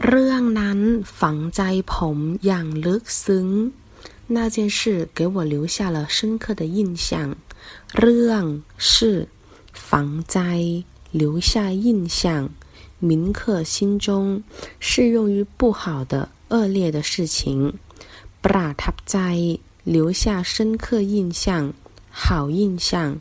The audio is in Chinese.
เรื่องนั้นฝังใจผมอย่างลึกซึ้ง那件事给我留下了深刻的印象。เรื่อง是防灾留下印象，铭刻心中，适用于不好的、恶劣的事情。ประทับใจ留下深刻印象，好印象。